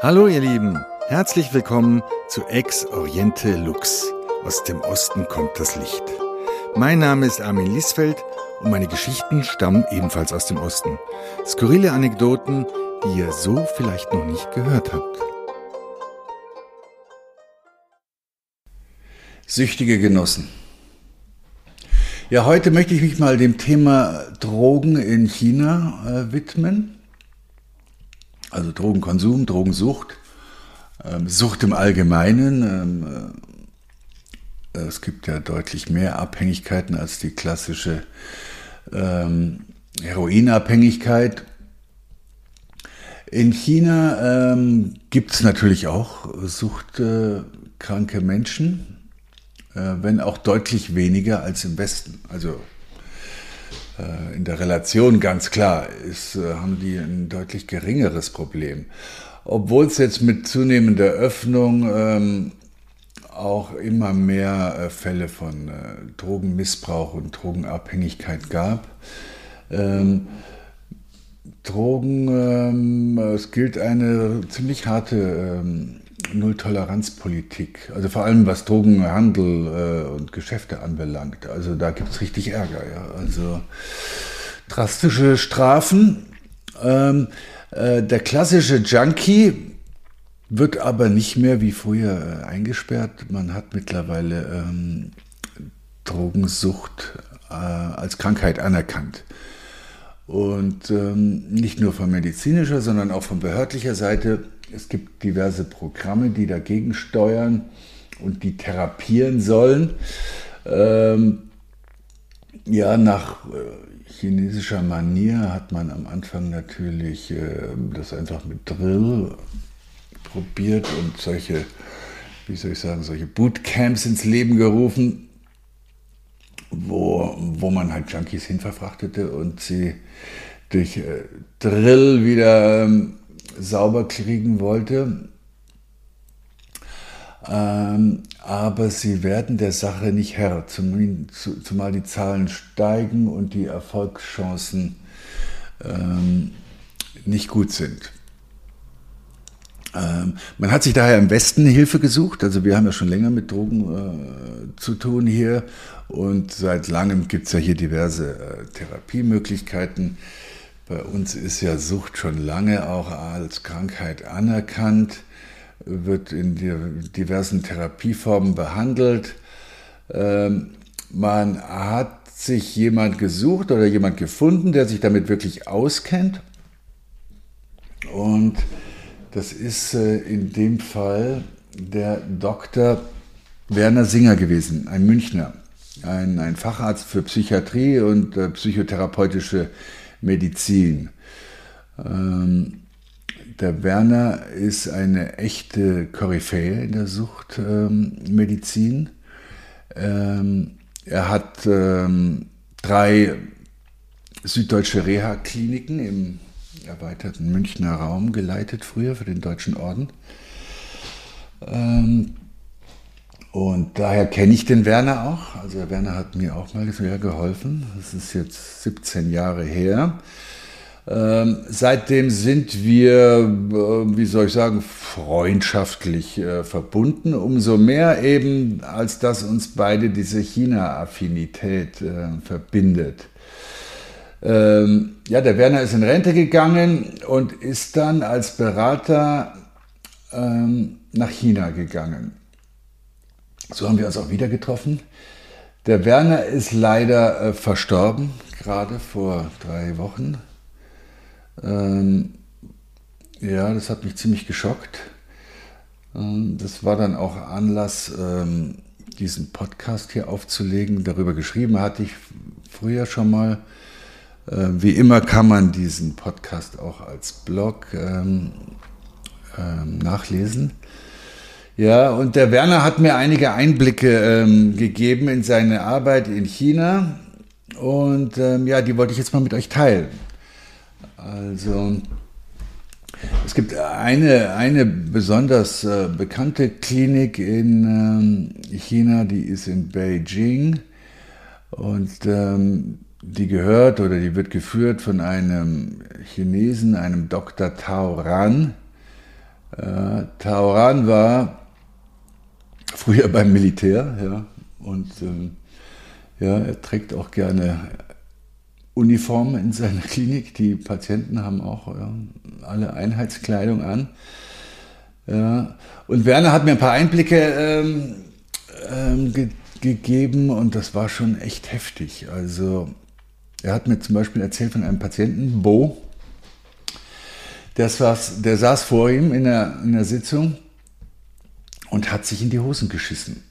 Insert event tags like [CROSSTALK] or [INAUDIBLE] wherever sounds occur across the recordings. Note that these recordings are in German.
Hallo ihr Lieben, herzlich willkommen zu Ex Oriente Lux. Aus dem Osten kommt das Licht. Mein Name ist Armin Liesfeld und meine Geschichten stammen ebenfalls aus dem Osten. Skurrile Anekdoten, die ihr so vielleicht noch nicht gehört habt. Süchtige Genossen. Ja, heute möchte ich mich mal dem Thema Drogen in China äh, widmen. Also Drogenkonsum, Drogensucht, ähm, Sucht im Allgemeinen. Ähm, äh, es gibt ja deutlich mehr Abhängigkeiten als die klassische ähm, Heroinabhängigkeit. In China ähm, gibt es natürlich auch suchtkranke Menschen, äh, wenn auch deutlich weniger als im Westen. Also äh, in der Relation ganz klar ist, äh, haben die ein deutlich geringeres Problem. Obwohl es jetzt mit zunehmender Öffnung ähm, auch immer mehr äh, Fälle von äh, Drogenmissbrauch und Drogenabhängigkeit gab. Ähm, Drogen, ähm, es gilt eine ziemlich harte ähm, Null-Toleranz-Politik. Also vor allem was Drogenhandel äh, und Geschäfte anbelangt. Also da gibt es richtig Ärger. Ja. Also drastische Strafen. Ähm, äh, der klassische Junkie wird aber nicht mehr wie früher äh, eingesperrt. Man hat mittlerweile ähm, Drogensucht äh, als Krankheit anerkannt. Und ähm, nicht nur von medizinischer, sondern auch von behördlicher Seite es gibt diverse Programme, die dagegen steuern und die therapieren sollen. Ähm, ja, nach äh, chinesischer Manier hat man am Anfang natürlich äh, das einfach mit Drill probiert und solche, wie soll ich sagen, solche Bootcamps ins Leben gerufen, wo, wo man halt Junkies hinverfrachtete und sie durch äh, Drill wieder ähm, sauber kriegen wollte. Ähm, aber sie werden der Sache nicht Herr, zumal die Zahlen steigen und die Erfolgschancen ähm, nicht gut sind. Ähm, man hat sich daher im Westen Hilfe gesucht. Also wir haben ja schon länger mit Drogen äh, zu tun hier und seit langem gibt es ja hier diverse äh, Therapiemöglichkeiten. Bei uns ist ja Sucht schon lange auch als Krankheit anerkannt, wird in diversen Therapieformen behandelt. Ähm, man hat sich jemand gesucht oder jemand gefunden, der sich damit wirklich auskennt. Und das ist äh, in dem Fall der Dr. Werner Singer gewesen, ein Münchner, ein, ein Facharzt für Psychiatrie und äh, psychotherapeutische Medizin. Ähm, der Werner ist eine echte Koryphäe in der Suchtmedizin. Ähm, er hat ähm, drei süddeutsche Reha-Kliniken im erweiterten Münchner Raum geleitet, früher für den Deutschen Orden. Ähm, und daher kenne ich den Werner auch. Also der Werner hat mir auch mal sehr geholfen. Das ist jetzt 17 Jahre her. Ähm, seitdem sind wir, äh, wie soll ich sagen, freundschaftlich äh, verbunden. Umso mehr eben, als dass uns beide diese China-Affinität äh, verbindet. Ähm, ja, der Werner ist in Rente gegangen und ist dann als Berater ähm, nach China gegangen. So haben wir uns auch wieder getroffen. Der Werner ist leider äh, verstorben, gerade vor drei Wochen. Ähm, ja, das hat mich ziemlich geschockt. Ähm, das war dann auch Anlass, ähm, diesen Podcast hier aufzulegen. Darüber geschrieben hatte ich früher schon mal. Äh, wie immer kann man diesen Podcast auch als Blog ähm, ähm, nachlesen. Ja, und der Werner hat mir einige Einblicke ähm, gegeben in seine Arbeit in China. Und ähm, ja, die wollte ich jetzt mal mit euch teilen. Also, es gibt eine, eine besonders äh, bekannte Klinik in ähm, China, die ist in Beijing. Und ähm, die gehört oder die wird geführt von einem Chinesen, einem Dr. Tao Ran. Äh, Taoran war früher beim Militär, ja, und ähm, ja, er trägt auch gerne Uniformen in seiner [LAUGHS] Klinik. Die Patienten haben auch ja, alle Einheitskleidung an. Ja. Und Werner hat mir ein paar Einblicke ähm, ähm, ge gegeben und das war schon echt heftig. Also er hat mir zum Beispiel erzählt von einem Patienten, Bo, der saß, der saß vor ihm in der, in der Sitzung und hat sich in die Hosen geschissen.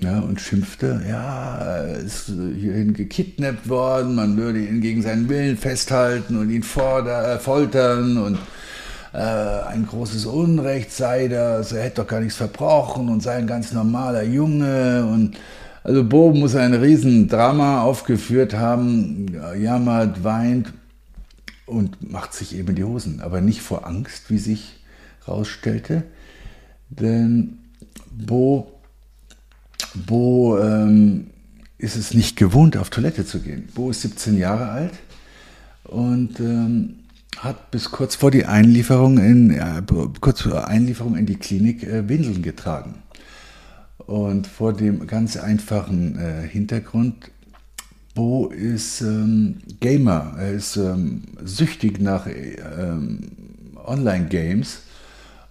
Ja, und schimpfte, ja, ist hierhin gekidnappt worden, man würde ihn gegen seinen Willen festhalten und ihn forder, äh, foltern und äh, ein großes Unrecht sei das, er hätte doch gar nichts verbrochen und sei ein ganz normaler Junge und also Bo muss ein Riesendrama aufgeführt haben, jammert, weint und macht sich eben die Hosen, aber nicht vor Angst, wie sich herausstellte, denn Bo, Bo ähm, ist es nicht gewohnt, auf Toilette zu gehen. Bo ist 17 Jahre alt und ähm, hat bis kurz vor die Einlieferung in, ja, kurz vor Einlieferung in die Klinik äh, Windeln getragen. Und vor dem ganz einfachen äh, Hintergrund, Bo ist ähm, Gamer, er ist ähm, süchtig nach ähm, Online-Games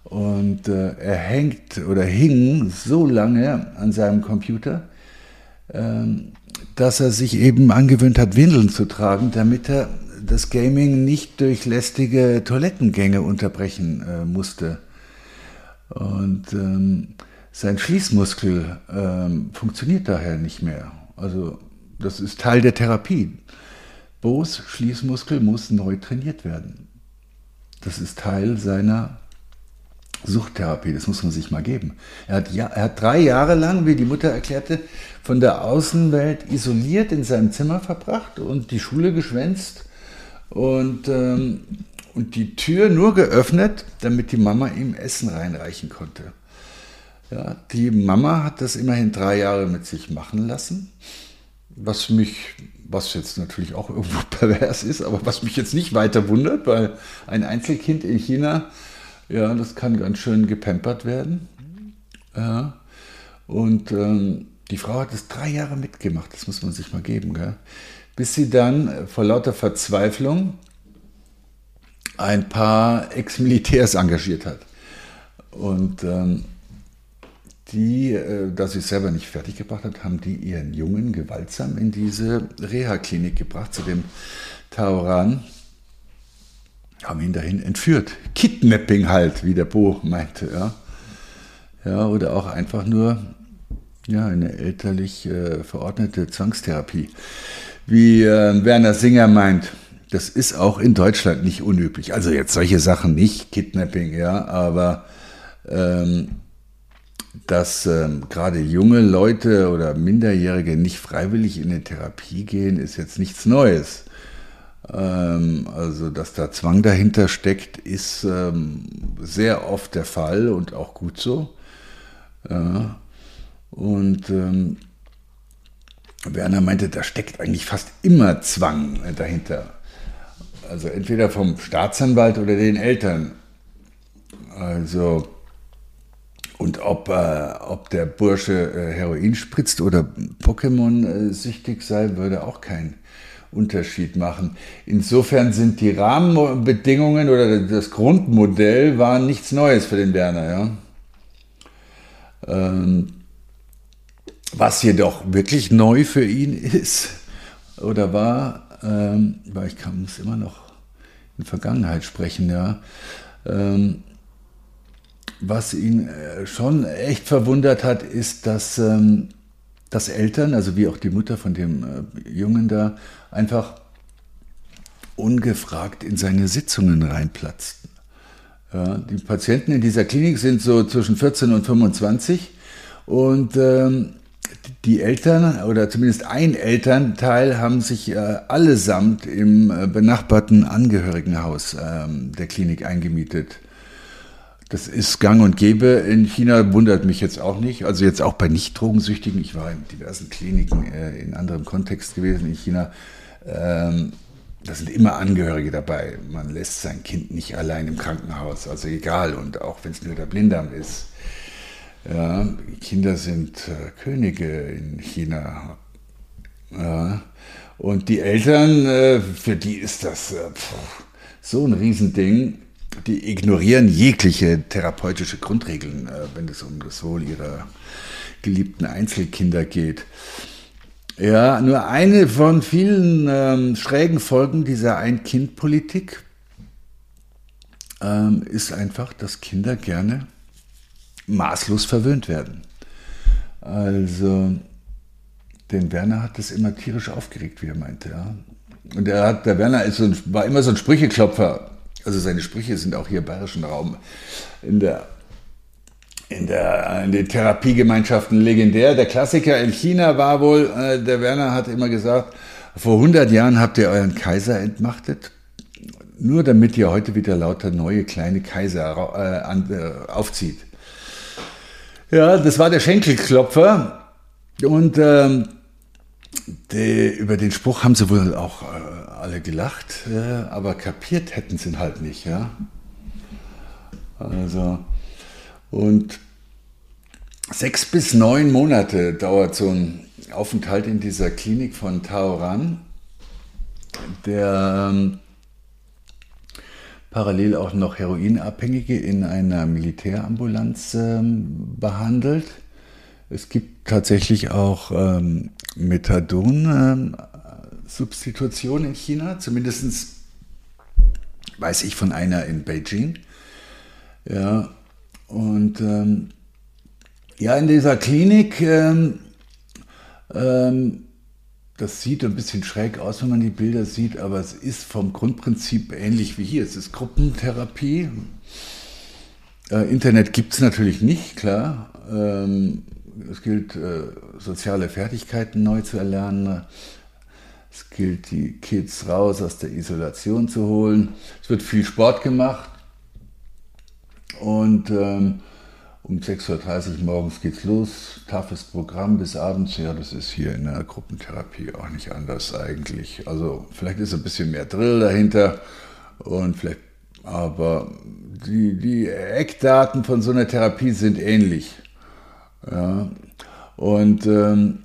und äh, er hängt oder hing so lange an seinem Computer, ähm, dass er sich eben angewöhnt hat, Windeln zu tragen, damit er das Gaming nicht durch lästige Toilettengänge unterbrechen äh, musste. Und ähm, sein Schließmuskel ähm, funktioniert daher nicht mehr. Also das ist Teil der Therapie. Bo's Schließmuskel muss neu trainiert werden. Das ist Teil seiner Suchttherapie, das muss man sich mal geben. Er hat, ja, er hat drei Jahre lang, wie die Mutter erklärte, von der Außenwelt isoliert in seinem Zimmer verbracht und die Schule geschwänzt und, ähm, und die Tür nur geöffnet, damit die Mama ihm Essen reinreichen konnte. Ja, die Mama hat das immerhin drei Jahre mit sich machen lassen, was mich, was jetzt natürlich auch irgendwo [LAUGHS] pervers ist, aber was mich jetzt nicht weiter wundert, weil ein Einzelkind in China, ja, das kann ganz schön gepampert werden. Ja, und ähm, die Frau hat es drei Jahre mitgemacht, das muss man sich mal geben. Gell? bis sie dann vor lauter Verzweiflung ein paar Ex-Militärs engagiert hat. Und ähm, die, äh, da sie es selber nicht fertiggebracht hat, haben die ihren Jungen gewaltsam in diese Reha-Klinik gebracht, zu dem Taoran, haben ihn dahin entführt. Kidnapping halt, wie der Bo meinte. Ja, ja oder auch einfach nur ja, eine elterlich äh, verordnete Zwangstherapie wie äh, Werner Singer meint, das ist auch in Deutschland nicht unüblich. Also jetzt solche Sachen nicht, Kidnapping, ja, aber ähm, dass ähm, gerade junge Leute oder Minderjährige nicht freiwillig in eine Therapie gehen, ist jetzt nichts Neues. Ähm, also, dass da Zwang dahinter steckt, ist ähm, sehr oft der Fall und auch gut so. Und ähm, Werner meinte, da steckt eigentlich fast immer Zwang dahinter. Also entweder vom Staatsanwalt oder den Eltern. Also, und ob, äh, ob der Bursche äh, Heroin spritzt oder Pokémon-süchtig sei, würde auch keinen Unterschied machen. Insofern sind die Rahmenbedingungen oder das Grundmodell waren nichts Neues für den Werner. Ja? Ähm, was jedoch wirklich neu für ihn ist oder war, ähm, weil ich kann muss immer noch in Vergangenheit sprechen, ja, ähm, was ihn äh, schon echt verwundert hat, ist, dass, dass Eltern, also wie auch die Mutter von dem äh, Jungen da, einfach ungefragt in seine Sitzungen reinplatzten. Ja, die Patienten in dieser Klinik sind so zwischen 14 und 25 und ähm, die Eltern oder zumindest ein Elternteil haben sich äh, allesamt im äh, benachbarten Angehörigenhaus äh, der Klinik eingemietet. Das ist gang und gäbe. In China wundert mich jetzt auch nicht. Also jetzt auch bei Nicht-Drogensüchtigen. Ich war in diversen Kliniken äh, in anderem Kontext gewesen in China. Ähm, da sind immer Angehörige dabei. Man lässt sein Kind nicht allein im Krankenhaus, also egal, und auch wenn es nur der Blinddarm ist. Ja, Kinder sind äh, Könige in China. Ja, und die Eltern, äh, für die ist das äh, pff, so ein Riesending. Die ignorieren jegliche therapeutische Grundregeln, äh, wenn es um das Wohl ihrer geliebten Einzelkinder geht. Ja, nur eine von vielen ähm, schrägen Folgen dieser Ein-Kind-Politik ähm, ist einfach, dass Kinder gerne maßlos verwöhnt werden. Also, den Werner hat das immer tierisch aufgeregt, wie er meinte. Ja. Und er hat, der Werner so ein, war immer so ein Sprücheklopfer. Also seine Sprüche sind auch hier im bayerischen Raum in der in, der, in den Therapiegemeinschaften legendär. Der Klassiker in China war wohl, äh, der Werner hat immer gesagt, vor 100 Jahren habt ihr euren Kaiser entmachtet, nur damit ihr heute wieder lauter neue kleine Kaiser äh, an, äh, aufzieht. Ja, das war der Schenkelklopfer und ähm, die, über den Spruch haben sie wohl auch äh, alle gelacht, aber kapiert hätten sie ihn halt nicht, ja. Also, und sechs bis neun Monate dauert so ein Aufenthalt in dieser Klinik von Taoran, der ähm, parallel auch noch Heroinabhängige in einer Militärambulanz ähm, behandelt. Es gibt tatsächlich auch ähm, Methadon-Substitution ähm, in China, zumindest weiß ich von einer in Beijing. Ja, und ähm, ja, in dieser Klinik, ähm, ähm, das sieht ein bisschen schräg aus, wenn man die Bilder sieht, aber es ist vom Grundprinzip ähnlich wie hier. Es ist Gruppentherapie. Äh, Internet gibt es natürlich nicht, klar. Ähm, es gilt, äh, soziale Fertigkeiten neu zu erlernen. Es gilt, die Kids raus aus der Isolation zu holen. Es wird viel Sport gemacht. Und ähm, um 6.30 Uhr morgens geht's los, toughes Programm bis abends. Ja, das ist hier in der Gruppentherapie auch nicht anders eigentlich. Also vielleicht ist ein bisschen mehr Drill dahinter und vielleicht, aber die, die Eckdaten von so einer Therapie sind ähnlich. Ja. Und ähm,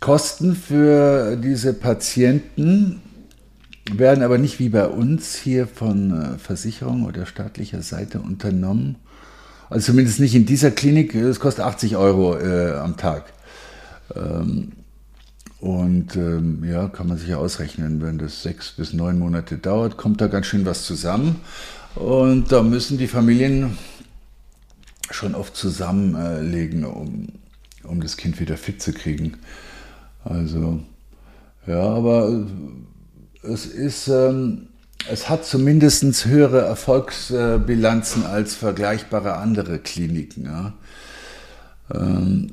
Kosten für diese Patienten werden aber nicht wie bei uns hier von äh, Versicherung oder staatlicher Seite unternommen also zumindest nicht in dieser Klinik. Es kostet 80 Euro äh, am Tag. Ähm, und ähm, ja, kann man sich ja ausrechnen, wenn das sechs bis neun Monate dauert, kommt da ganz schön was zusammen. Und da müssen die Familien schon oft zusammenlegen, um, um das Kind wieder fit zu kriegen. Also, ja, aber es ist, ähm, es hat zumindest höhere Erfolgsbilanzen als vergleichbare andere Kliniken. Ja. Ähm,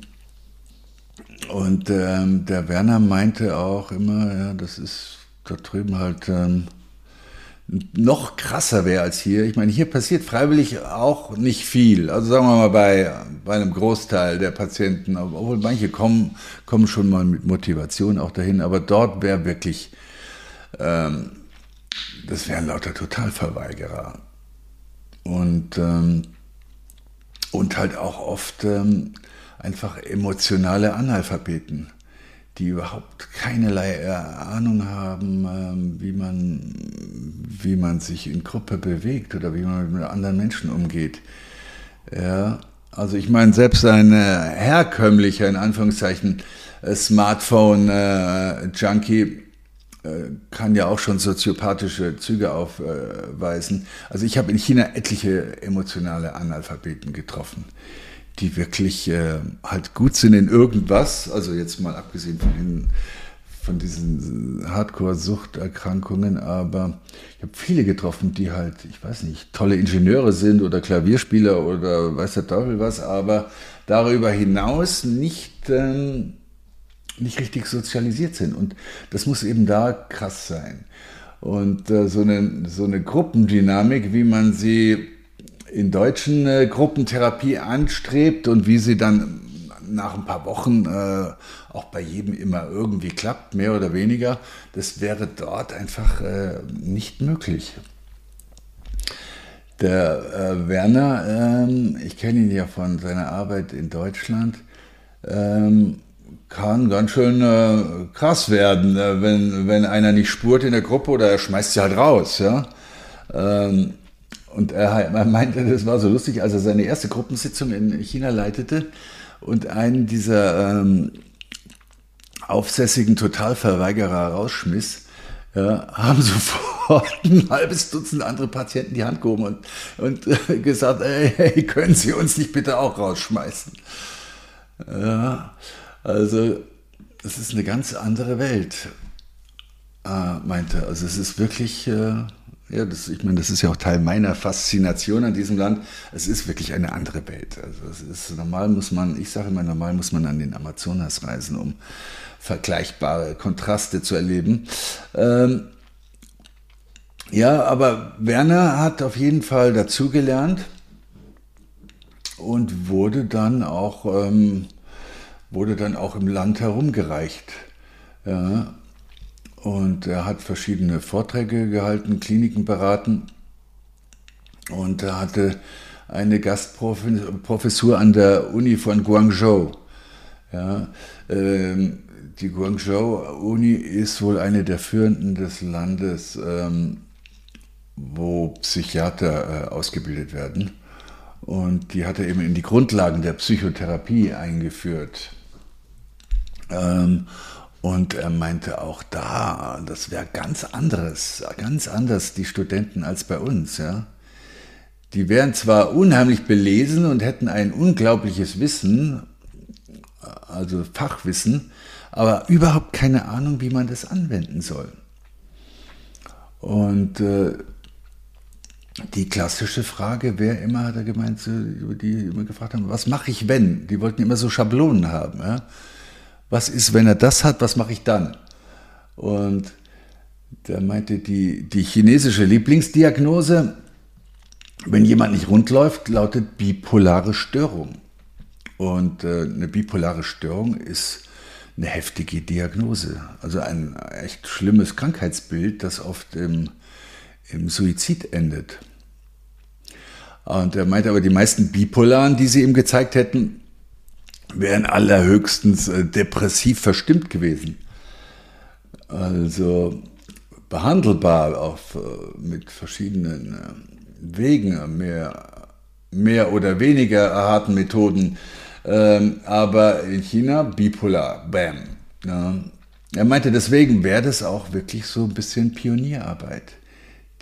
und ähm, der Werner meinte auch immer, ja, das ist da drüben halt ähm, noch krasser wäre als hier. Ich meine, hier passiert freiwillig auch nicht viel. Also sagen wir mal bei, bei einem Großteil der Patienten, obwohl manche kommen, kommen schon mal mit Motivation auch dahin, aber dort wäre wirklich ähm, das wären lauter Totalverweigerer. Und, ähm, und halt auch oft ähm, einfach emotionale Analphabeten, die überhaupt keinerlei Ahnung haben, ähm, wie, man, wie man sich in Gruppe bewegt oder wie man mit anderen Menschen umgeht. Ja, also ich meine, selbst ein äh, herkömmlicher, in Anführungszeichen, äh, Smartphone-Junkie äh, kann ja auch schon soziopathische Züge aufweisen. Also ich habe in China etliche emotionale Analphabeten getroffen, die wirklich äh, halt gut sind in irgendwas, also jetzt mal abgesehen von, den, von diesen Hardcore-Suchterkrankungen, aber ich habe viele getroffen, die halt, ich weiß nicht, tolle Ingenieure sind oder Klavierspieler oder weiß der Teufel was, aber darüber hinaus nicht... Ähm, nicht richtig sozialisiert sind. Und das muss eben da krass sein. Und äh, so, eine, so eine Gruppendynamik, wie man sie in deutschen äh, Gruppentherapie anstrebt und wie sie dann nach ein paar Wochen äh, auch bei jedem immer irgendwie klappt, mehr oder weniger, das wäre dort einfach äh, nicht möglich. Der äh, Werner, ähm, ich kenne ihn ja von seiner Arbeit in Deutschland, ähm, kann ganz schön äh, krass werden, äh, wenn, wenn einer nicht spurt in der Gruppe oder er schmeißt sie halt raus. Ja? Ähm, und er, meinte, das war so lustig, als er seine erste Gruppensitzung in China leitete und einen dieser ähm, aufsässigen Totalverweigerer rausschmiss, ja, haben [LAUGHS] sofort ein halbes Dutzend andere Patienten die Hand gehoben und, und äh, gesagt, ey, hey, können Sie uns nicht bitte auch rausschmeißen? Ja, also es ist eine ganz andere Welt, äh, meinte. Also es ist wirklich, äh, ja, das, ich meine, das ist ja auch Teil meiner Faszination an diesem Land. Es ist wirklich eine andere Welt. Also es ist normal muss man, ich sage immer, normal muss man an den Amazonas reisen, um vergleichbare Kontraste zu erleben. Ähm, ja, aber Werner hat auf jeden Fall dazugelernt und wurde dann auch, ähm, wurde dann auch im Land herumgereicht. Ja. Und er hat verschiedene Vorträge gehalten, Kliniken beraten und er hatte eine Gastprofessur an der Uni von Guangzhou. Ja, ähm, die Guangzhou-Uni ist wohl eine der führenden des Landes, ähm, wo Psychiater äh, ausgebildet werden. Und die hat er eben in die Grundlagen der Psychotherapie eingeführt. Ähm, und er meinte auch da, das wäre ganz anderes, ganz anders, die Studenten als bei uns. Ja? Die wären zwar unheimlich belesen und hätten ein unglaubliches Wissen, also Fachwissen, aber überhaupt keine Ahnung, wie man das anwenden soll. Und äh, die klassische Frage wäre immer, hat er gemeint, die immer gefragt haben, was mache ich wenn? Die wollten immer so Schablonen haben. Ja? Was ist, wenn er das hat, was mache ich dann? Und der meinte, die, die chinesische Lieblingsdiagnose, wenn jemand nicht rund läuft, lautet bipolare Störung. Und äh, eine bipolare Störung ist eine heftige Diagnose. Also ein echt schlimmes Krankheitsbild, das oft im, im Suizid endet. Und er meinte aber, die meisten Bipolaren, die sie ihm gezeigt hätten, wären allerhöchstens äh, depressiv verstimmt gewesen. Also behandelbar auf, äh, mit verschiedenen äh, Wegen, mehr, mehr oder weniger harten Methoden ähm, aber in China bipolar, bam. Er meinte, deswegen wäre das auch wirklich so ein bisschen Pionierarbeit,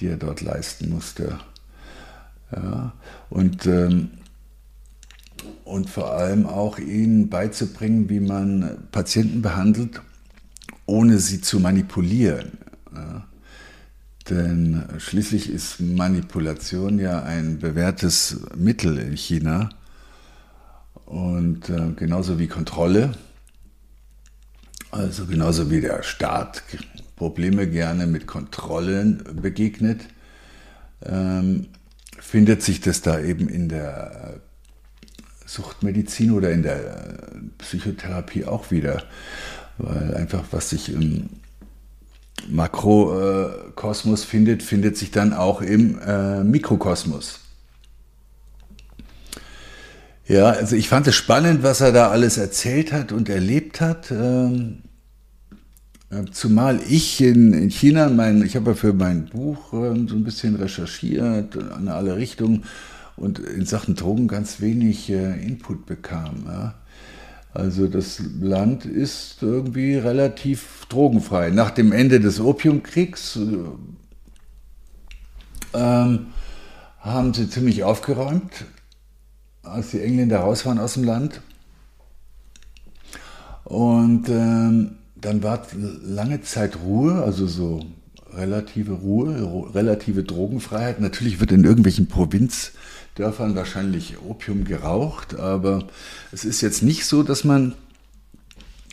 die er dort leisten musste. Ja. Und, ähm, und vor allem auch ihnen beizubringen, wie man Patienten behandelt, ohne sie zu manipulieren. Ja. Denn schließlich ist Manipulation ja ein bewährtes Mittel in China. Und äh, genauso wie Kontrolle, also genauso wie der Staat Probleme gerne mit Kontrollen begegnet, ähm, findet sich das da eben in der Suchtmedizin oder in der Psychotherapie auch wieder. Weil einfach, was sich im Makrokosmos findet, findet sich dann auch im äh, Mikrokosmos. Ja, also ich fand es spannend, was er da alles erzählt hat und erlebt hat. Ähm, äh, zumal ich in, China, mein, ich habe ja für mein Buch ähm, so ein bisschen recherchiert in alle Richtungen und in Sachen Drogen ganz wenig äh, Input bekam. Also das Land ist irgendwie relativ drogenfrei. Nach dem Ende des Opiumkriegs äh, ähm, haben sie ziemlich aufgeräumt als die Engländer raus waren aus dem Land. Und ähm, dann war lange Zeit Ruhe, also so relative Ruhe, relative Drogenfreiheit. Natürlich wird in irgendwelchen Provinzdörfern wahrscheinlich Opium geraucht, aber es ist jetzt nicht so, dass man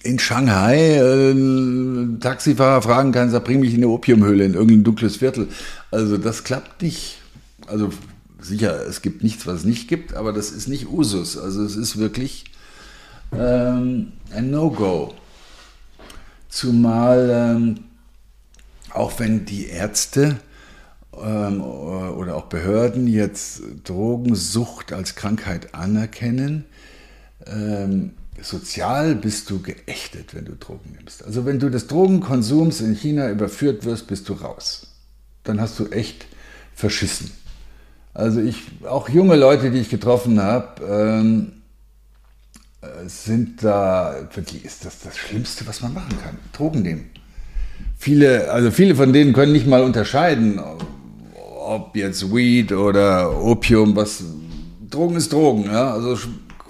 in Shanghai äh, Taxifahrer fragen kann, sag, bring mich in eine Opiumhöhle, in irgendein dunkles Viertel. Also das klappt nicht. Also sicher, es gibt nichts, was es nicht gibt, aber das ist nicht Usus. Also es ist wirklich ähm, ein No-Go. Zumal ähm, auch wenn die Ärzte oder auch Behörden jetzt Drogensucht als Krankheit anerkennen, ähm, sozial bist du geächtet, wenn du Drogen nimmst. Also wenn du des Drogenkonsums in China überführt wirst, bist du raus. Dann hast du echt verschissen. Also ich, auch junge Leute, die ich getroffen habe, ähm, äh, sind da, für die ist das das Schlimmste, was man machen kann. Drogen nehmen. Viele, also viele von denen können nicht mal unterscheiden, ob jetzt Weed oder Opium, was Drogen ist Drogen, ja, also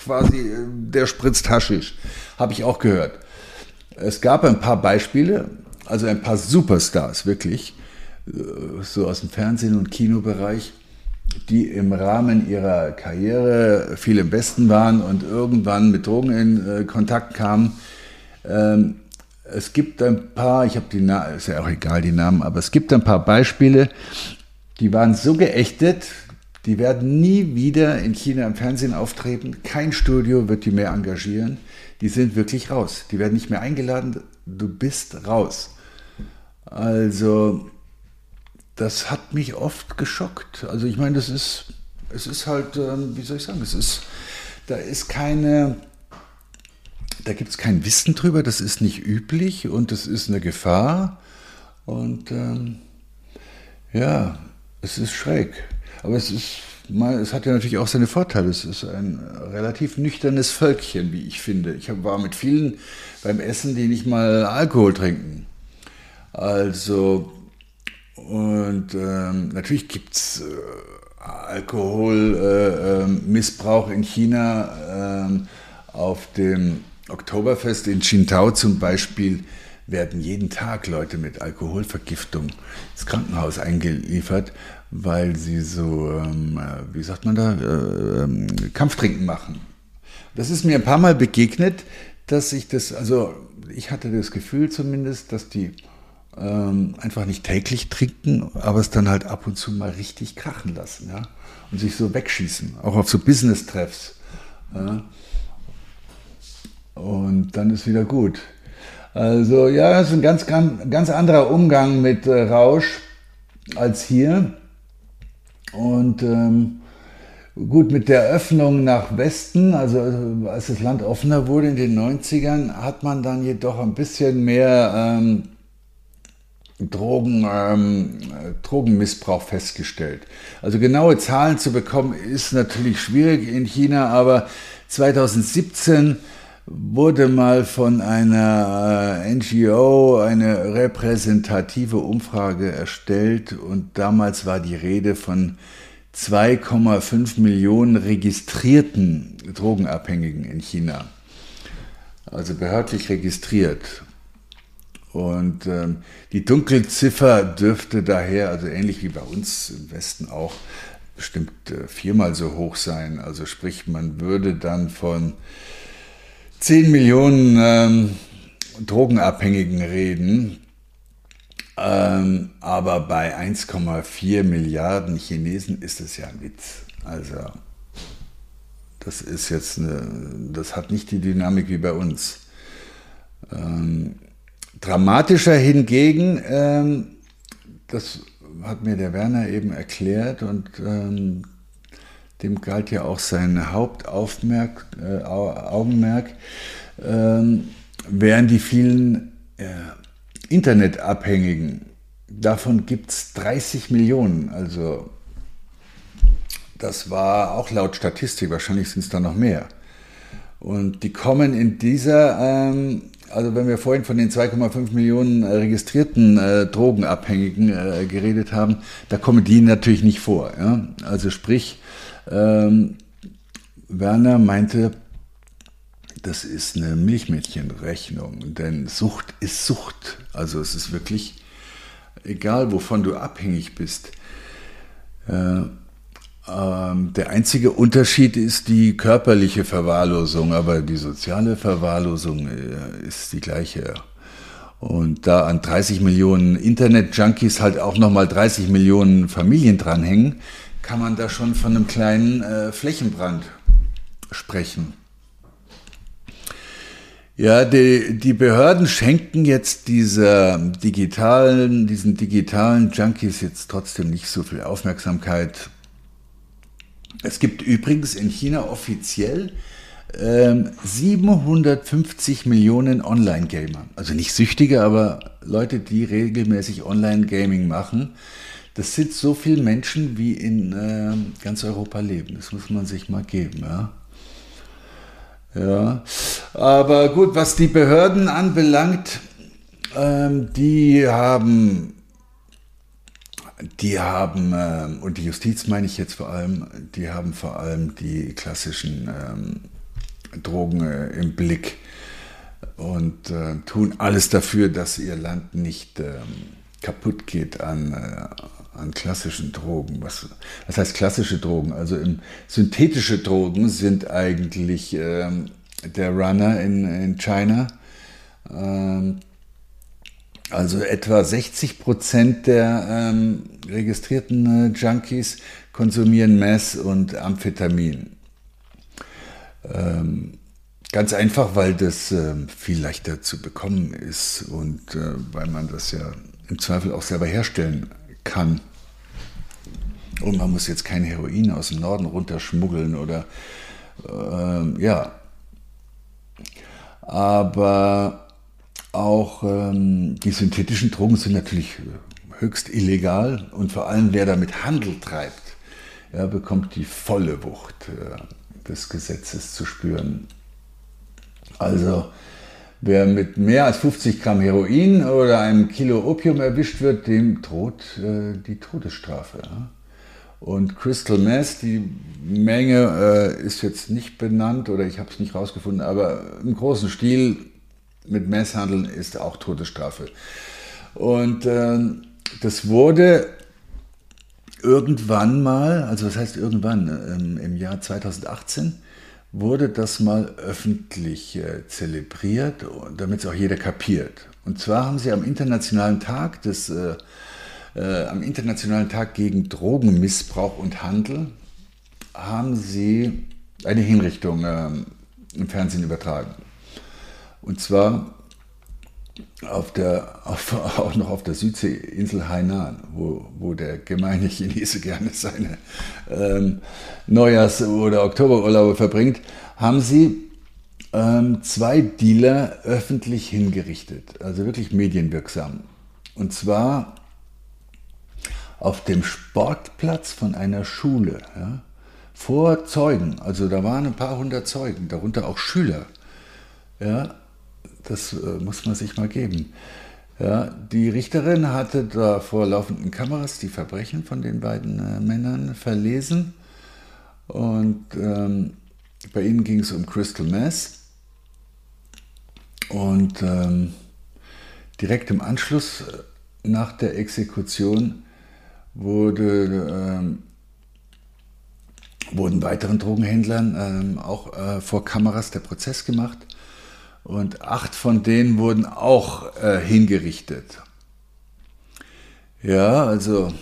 quasi äh, der spritzt Haschisch, habe ich auch gehört. Es gab ein paar Beispiele, also ein paar Superstars wirklich, äh, so aus dem Fernsehen- und Kinobereich, die im Rahmen ihrer Karriere viel im Westen waren und irgendwann mit Drogen in äh, Kontakt kamen. Ähm, es gibt ein paar, ich habe die Namen, ist ja auch egal die Namen, aber es gibt ein paar Beispiele, die waren so geächtet, die werden nie wieder in China im Fernsehen auftreten. Kein Studio wird die mehr engagieren. Die sind wirklich raus. Die werden nicht mehr eingeladen. Du bist raus. Also, das hat mich oft geschockt. Also, ich meine, das ist, es ist halt, ähm, wie soll ich sagen, es ist, da ist keine, da gibt es kein Wissen drüber. Das ist nicht üblich und das ist eine Gefahr. Und ähm, ja, es ist schräg. Aber es ist, es hat ja natürlich auch seine Vorteile. Es ist ein relativ nüchternes Völkchen, wie ich finde. Ich war mit vielen beim Essen, die nicht mal Alkohol trinken. Also, und ähm, natürlich gibt es äh, Alkoholmissbrauch äh, äh, in China. Ähm, auf dem Oktoberfest in Qingdao zum Beispiel werden jeden Tag Leute mit Alkoholvergiftung ins Krankenhaus eingeliefert, weil sie so, ähm, äh, wie sagt man da, äh, ähm, Kampftrinken machen. Das ist mir ein paar Mal begegnet, dass ich das, also ich hatte das Gefühl zumindest, dass die ähm, einfach nicht täglich trinken, aber es dann halt ab und zu mal richtig krachen lassen, ja, und sich so wegschießen, auch auf so Business-Treffs. Ja? Und dann ist wieder gut. Also ja, das ist ein ganz, ganz anderer Umgang mit äh, Rausch als hier. Und ähm, gut, mit der Öffnung nach Westen, also als das Land offener wurde in den 90ern, hat man dann jedoch ein bisschen mehr ähm, Drogen, ähm, Drogenmissbrauch festgestellt. Also genaue Zahlen zu bekommen ist natürlich schwierig in China, aber 2017 wurde mal von einer äh, NGO eine repräsentative Umfrage erstellt und damals war die Rede von 2,5 Millionen registrierten Drogenabhängigen in China. Also behördlich registriert. Und ähm, die Dunkelziffer dürfte daher, also ähnlich wie bei uns im Westen auch, bestimmt äh, viermal so hoch sein. Also sprich, man würde dann von 10 Millionen ähm, Drogenabhängigen reden, ähm, aber bei 1,4 Milliarden Chinesen ist es ja ein Witz. Also das ist jetzt eine, das hat nicht die Dynamik wie bei uns. Ähm, dramatischer hingegen, ähm, das hat mir der Werner eben erklärt und ähm, dem galt ja auch sein Hauptaugenmerk, äh, Augenmerk, ähm, wären die vielen äh, Internetabhängigen. Davon gibt es 30 Millionen. Also das war auch laut Statistik, wahrscheinlich sind es da noch mehr. Und die kommen in dieser, ähm, also wenn wir vorhin von den 2,5 Millionen äh, registrierten äh, Drogenabhängigen äh, geredet haben, da kommen die natürlich nicht vor. Ja? Also sprich, ähm, Werner meinte, das ist eine Milchmädchenrechnung, denn Sucht ist Sucht. Also es ist wirklich egal, wovon du abhängig bist. Äh, ähm, der einzige Unterschied ist die körperliche Verwahrlosung, aber die soziale Verwahrlosung äh, ist die gleiche. Und da an 30 Millionen Internet-Junkies halt auch nochmal 30 Millionen Familien dranhängen, kann man da schon von einem kleinen äh, Flächenbrand sprechen. Ja, die, die Behörden schenken jetzt dieser digitalen, diesen digitalen Junkies jetzt trotzdem nicht so viel Aufmerksamkeit. Es gibt übrigens in China offiziell ähm, 750 Millionen Online-Gamer. Also nicht Süchtige, aber Leute, die regelmäßig Online-Gaming machen. Das sind so viele Menschen, wie in äh, ganz Europa leben. Das muss man sich mal geben. Ja. Ja, aber gut, was die Behörden anbelangt, ähm, die haben, die haben, ähm, und die Justiz meine ich jetzt vor allem, die haben vor allem die klassischen ähm, Drogen äh, im Blick und äh, tun alles dafür, dass ihr Land nicht ähm, kaputt geht an, äh, an klassischen Drogen. Was, was heißt klassische Drogen? Also im, synthetische Drogen sind eigentlich ähm, der Runner in, in China. Ähm, also etwa 60 Prozent der ähm, registrierten äh, Junkies konsumieren Mess und Amphetamin. Ähm, ganz einfach, weil das äh, viel leichter zu bekommen ist und äh, weil man das ja im Zweifel auch selber herstellen kann. Und man muss jetzt kein Heroin aus dem Norden runterschmuggeln oder äh, ja. Aber auch ähm, die synthetischen Drogen sind natürlich höchst illegal und vor allem wer damit Handel treibt, ja, bekommt die volle Wucht äh, des Gesetzes zu spüren. Also Wer mit mehr als 50 Gramm Heroin oder einem Kilo Opium erwischt wird, dem droht äh, die Todesstrafe. Ja? Und Crystal Meth, die Menge äh, ist jetzt nicht benannt oder ich habe es nicht rausgefunden, aber im großen Stil mit Messhandeln ist auch Todesstrafe. Und äh, das wurde irgendwann mal, also was heißt irgendwann, ähm, im Jahr 2018, wurde das mal öffentlich äh, zelebriert, damit es auch jeder kapiert. Und zwar haben sie am Internationalen Tag des, äh, äh, am Internationalen Tag gegen Drogenmissbrauch und Handel haben sie eine Hinrichtung äh, im Fernsehen übertragen. Und zwar auf der, auf, [LAUGHS] auch noch auf der Südseeinsel Hainan, wo, wo der gemeine Chinese gerne seine ähm, Neujahrs- oder Oktoberurlaube verbringt, haben sie ähm, zwei Dealer öffentlich hingerichtet, also wirklich medienwirksam. Und zwar auf dem Sportplatz von einer Schule, ja, vor Zeugen. Also da waren ein paar hundert Zeugen, darunter auch Schüler. Ja, das äh, muss man sich mal geben. Ja, die Richterin hatte da vor laufenden Kameras die Verbrechen von den beiden äh, Männern verlesen. Und ähm, bei ihnen ging es um Crystal Meth. Und ähm, direkt im Anschluss äh, nach der Exekution wurde, ähm, wurden weiteren Drogenhändlern ähm, auch äh, vor Kameras der Prozess gemacht. Und acht von denen wurden auch äh, hingerichtet. Ja, also,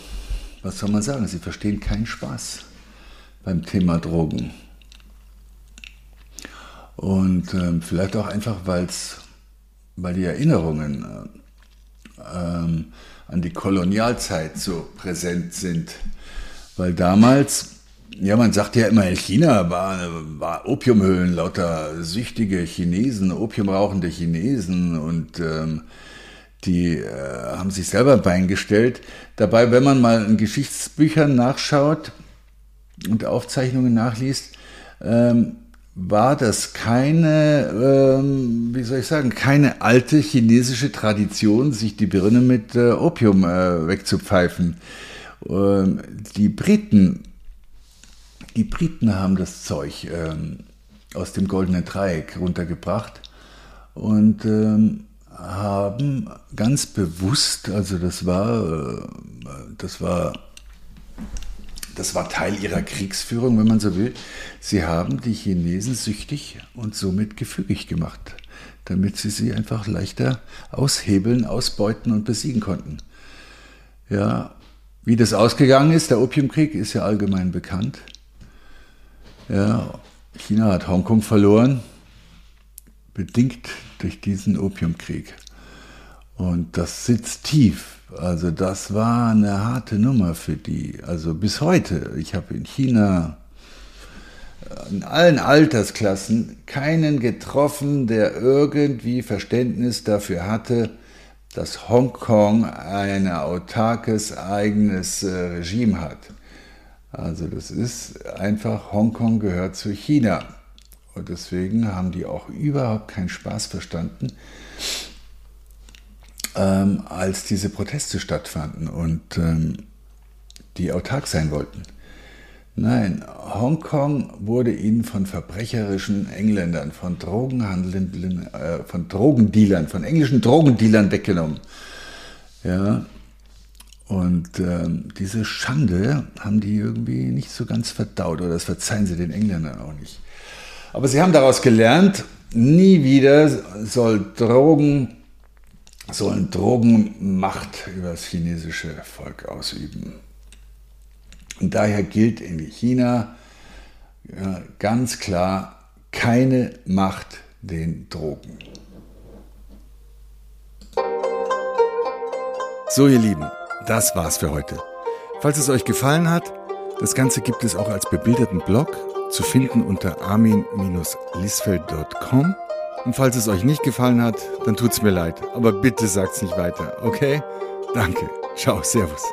was soll man sagen? Sie verstehen keinen Spaß beim Thema Drogen. Und ähm, vielleicht auch einfach, weil's, weil die Erinnerungen äh, ähm, an die Kolonialzeit so präsent sind. Weil damals ja, man sagt ja immer, China war, war Opiumhöhlen, lauter süchtige Chinesen, opiumrauchende Chinesen und ähm, die äh, haben sich selber Bein gestellt. Dabei, wenn man mal in Geschichtsbüchern nachschaut und Aufzeichnungen nachliest, ähm, war das keine, ähm, wie soll ich sagen, keine alte chinesische Tradition, sich die Birne mit äh, Opium äh, wegzupfeifen. Ähm, die Briten die Briten haben das Zeug ähm, aus dem Goldenen Dreieck runtergebracht und ähm, haben ganz bewusst, also das war, äh, das war, das war Teil ihrer Kriegsführung, wenn man so will. Sie haben die Chinesen süchtig und somit gefügig gemacht, damit sie sie einfach leichter aushebeln, ausbeuten und besiegen konnten. Ja, wie das ausgegangen ist, der Opiumkrieg ist ja allgemein bekannt. Ja, China hat Hongkong verloren. bedingt durch diesen Opiumkrieg. Und das sitzt tief. Also das war eine harte Nummer für die. Also bis heute. Ich habe in China in allen Altersklassen keinen getroffen, der irgendwie Verständnis dafür hatte, dass Hongkong ein autarkes eigenes äh, Regime hat. Also das ist einfach, Hongkong gehört zu China. Und deswegen haben die auch überhaupt keinen Spaß verstanden, ähm, als diese Proteste stattfanden und ähm, die autark sein wollten. Nein, Hongkong wurde ihnen von verbrecherischen Engländern, von Drogenhandeln, äh, von Drogendealern, von englischen Drogendealern weggenommen. Ja, und ähm, diese Schande haben die irgendwie nicht so ganz verdaut, oder das verzeihen sie den Engländern auch nicht. Aber sie haben daraus gelernt, nie wieder soll Drogen, sollen Drogen Macht über das chinesische Volk ausüben. Und daher gilt in China ja, ganz klar keine Macht den Drogen. So ihr Lieben, das war's für heute. Falls es euch gefallen hat, das Ganze gibt es auch als bebilderten Blog zu finden unter armin-lisfeld.com. Und falls es euch nicht gefallen hat, dann tut's mir leid, aber bitte sagt's nicht weiter, okay? Danke. Ciao, Servus.